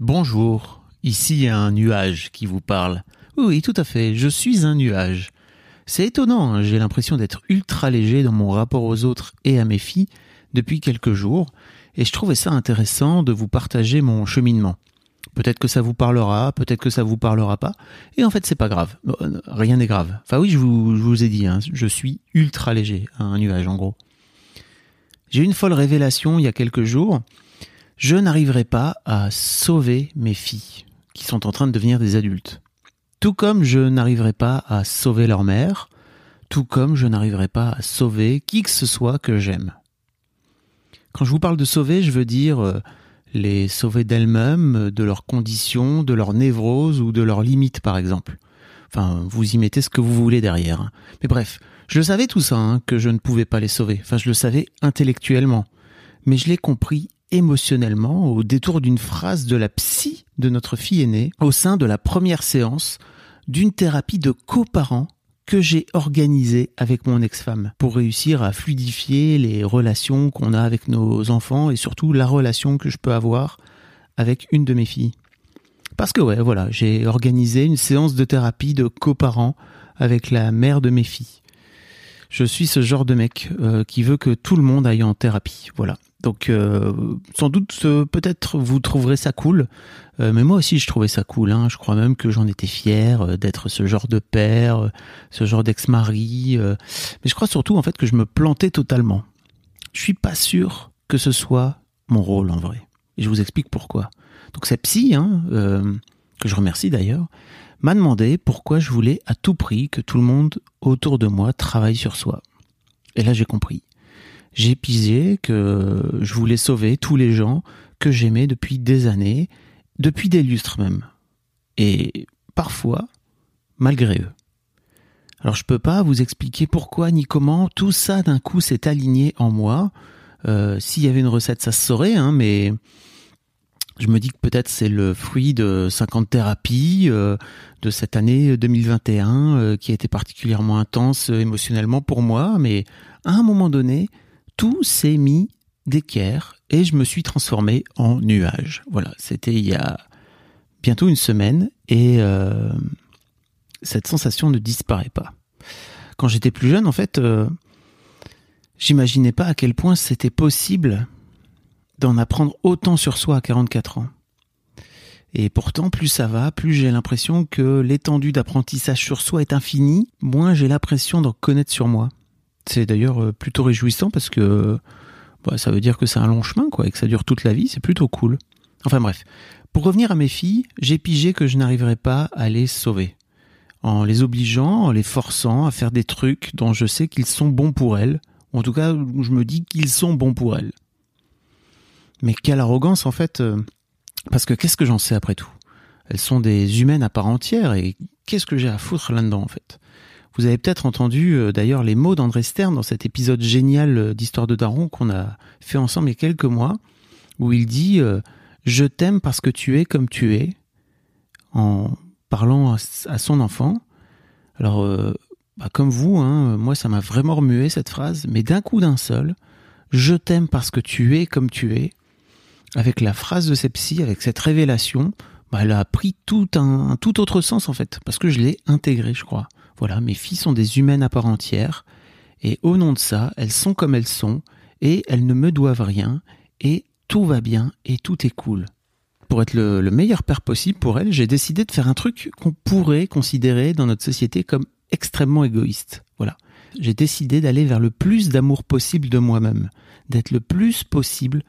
Bonjour, ici un nuage qui vous parle. Oui, tout à fait, je suis un nuage. C'est étonnant, hein, j'ai l'impression d'être ultra léger dans mon rapport aux autres et à mes filles depuis quelques jours, et je trouvais ça intéressant de vous partager mon cheminement. Peut-être que ça vous parlera, peut-être que ça vous parlera pas, et en fait c'est pas grave, euh, rien n'est grave. Enfin oui, je vous, ai dit, hein, je suis ultra léger, un nuage en gros. J'ai eu une folle révélation il y a quelques jours, je n'arriverai pas à sauver mes filles, qui sont en train de devenir des adultes. Tout comme je n'arriverai pas à sauver leur mère, tout comme je n'arriverai pas à sauver qui que ce soit que j'aime. Quand je vous parle de sauver, je veux dire euh, les sauver d'elles-mêmes, de leurs conditions, de leurs névroses ou de leurs limites par exemple. Enfin, vous y mettez ce que vous voulez derrière. Mais bref, je savais tout ça, hein, que je ne pouvais pas les sauver. Enfin, je le savais intellectuellement. Mais je l'ai compris émotionnellement au détour d'une phrase de la psy de notre fille aînée au sein de la première séance d'une thérapie de coparents que j'ai organisée avec mon ex-femme pour réussir à fluidifier les relations qu'on a avec nos enfants et surtout la relation que je peux avoir avec une de mes filles. Parce que ouais, voilà, j'ai organisé une séance de thérapie de coparents avec la mère de mes filles. Je suis ce genre de mec euh, qui veut que tout le monde aille en thérapie, voilà. Donc euh, sans doute euh, peut-être vous trouverez ça cool, mais moi aussi je trouvais ça cool. Hein. Je crois même que j'en étais fier d'être ce genre de père, ce genre d'ex-mari. mais je crois surtout en fait que je me plantais totalement. Je suis pas sûr que ce soit mon rôle en vrai. Et je vous explique pourquoi. Donc cette psy, hein, que je remercie d'ailleurs, m'a demandé pourquoi je voulais à tout prix que tout le monde autour de moi travaille sur soi. Et là j'ai compris j'ai pigé que je voulais sauver tous les gens que j'aimais depuis des années, depuis des lustres même. Et parfois, malgré eux. Alors je peux pas vous expliquer pourquoi ni comment tout ça d'un coup s'est aligné en moi. Euh, S'il y avait une recette, ça se saurait, hein, mais je me dis que peut-être c'est le fruit de 50 thérapies euh, de cette année 2021 euh, qui a été particulièrement intense euh, émotionnellement pour moi, mais à un moment donné, tout s'est mis d'équerre et je me suis transformé en nuage. Voilà, c'était il y a bientôt une semaine et cette sensation ne disparaît pas. Quand j'étais plus jeune, en fait, j'imaginais pas à quel point c'était possible d'en apprendre autant sur soi à 44 ans. Et pourtant, plus ça va, plus j'ai l'impression que l'étendue d'apprentissage sur soi est infinie, moins j'ai l'impression d'en connaître sur moi. C'est d'ailleurs euh, plutôt réjouissant parce que bah, ça veut dire que c'est un long chemin, quoi, et que ça dure toute la vie, c'est plutôt cool. Enfin bref, pour revenir à mes filles, j'ai pigé que je n'arriverais pas à les sauver. En les obligeant, en les forçant à faire des trucs dont je sais qu'ils sont bons pour elles, en tout cas je me dis qu'ils sont bons pour elles. Mais quelle arrogance en fait, euh, parce que qu'est-ce que j'en sais après tout? Elles sont des humaines à part entière, et qu'est-ce que j'ai à foutre là-dedans en fait? Vous avez peut-être entendu euh, d'ailleurs les mots d'André Stern dans cet épisode génial euh, d'Histoire de Daron qu'on a fait ensemble il y a quelques mois, où il dit Je t'aime parce que tu es comme tu es, en parlant à, son enfant. Alors, bah, comme vous, hein, moi ça m'a vraiment remué cette phrase, mais d'un coup d'un seul, Je t'aime parce que tu es comme tu es, avec la phrase de cette psy, avec cette révélation, bah, elle a pris tout un, tout autre sens en fait, parce que je l'ai intégré, je crois. Voilà, mes filles sont des humaines à part entière, et au nom de ça, elles sont comme elles sont, et elles ne me doivent rien, et tout va bien, et tout est cool. Pour être le, le meilleur père possible pour elles, j'ai décidé de faire un truc qu'on pourrait considérer dans notre société comme extrêmement égoïste. Voilà. J'ai décidé d'aller vers le plus d'amour possible de moi-même, d'être le plus possible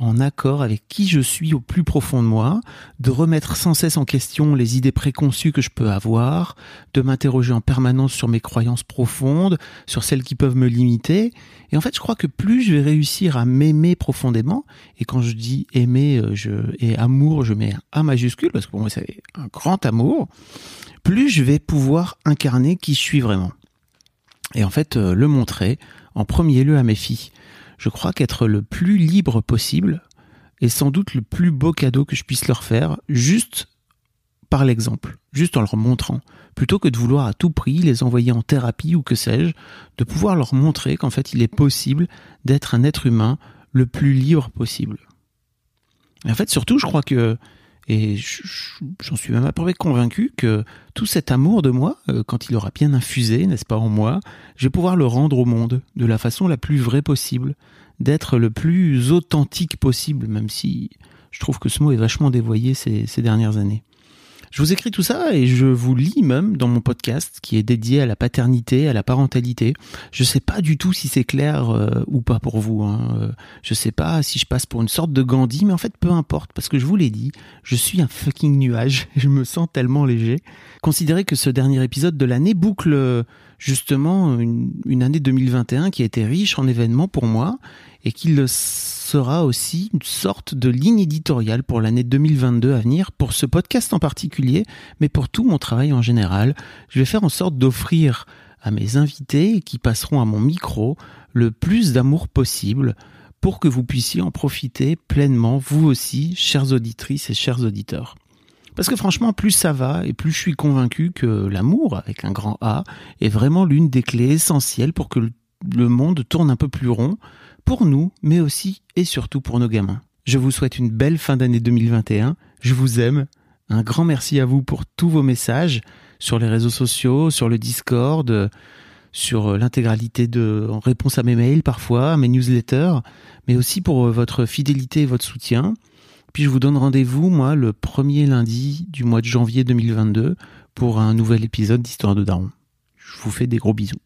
en accord avec qui je suis au plus profond de moi, de remettre sans cesse en question les idées préconçues que je peux avoir, de m'interroger en permanence sur mes croyances profondes, sur celles qui peuvent me limiter. Et en fait, je crois que plus je vais réussir à m'aimer profondément, et quand je dis aimer euh, je, et amour, je mets un A majuscule, parce que pour moi c'est un grand amour, plus je vais pouvoir incarner qui je suis vraiment. Et en fait, euh, le montrer en premier lieu à mes filles je crois qu'être le plus libre possible est sans doute le plus beau cadeau que je puisse leur faire, juste par l'exemple, juste en leur montrant, plutôt que de vouloir à tout prix les envoyer en thérapie ou que sais-je, de pouvoir leur montrer qu'en fait il est possible d'être un être humain le plus libre possible. Et en fait, surtout, je crois que et j'en suis même à peu près convaincu que tout cet amour de moi, euh, quand il aura bien infusé, n'est-ce pas, en moi, je vais pouvoir le rendre au monde de la façon la plus vraie possible, d'être le plus authentique possible, même si je trouve que ce mot est vachement dévoyé ces dernières années. Je vous écris tout ça et je vous lis même dans mon podcast qui est dédié à la paternité, à la parentalité. Je sais pas du tout si c'est clair euh, ou pas pour vous. Hein. Euh, je sais pas si je passe pour une sorte de Gandhi, mais en fait peu importe parce que je vous l'ai dit, je suis un fucking nuage. Je me sens tellement léger. Considérez que ce dernier épisode de l'année boucle justement une, une année 2021 qui a été riche en événements pour moi et qu'il sera aussi une sorte de ligne éditoriale pour l'année 2022 à venir, pour ce podcast en particulier, mais pour tout mon travail en général. Je vais faire en sorte d'offrir à mes invités qui passeront à mon micro le plus d'amour possible pour que vous puissiez en profiter pleinement, vous aussi, chères auditrices et chers auditeurs. Parce que franchement, plus ça va et plus je suis convaincu que l'amour, avec un grand A, est vraiment l'une des clés essentielles pour que le monde tourne un peu plus rond, pour nous, mais aussi et surtout pour nos gamins. Je vous souhaite une belle fin d'année 2021. Je vous aime. Un grand merci à vous pour tous vos messages sur les réseaux sociaux, sur le Discord, sur l'intégralité de réponse à mes mails parfois, à mes newsletters, mais aussi pour votre fidélité et votre soutien. Puis je vous donne rendez-vous, moi, le premier lundi du mois de janvier 2022 pour un nouvel épisode d'Histoire de Daron. Je vous fais des gros bisous.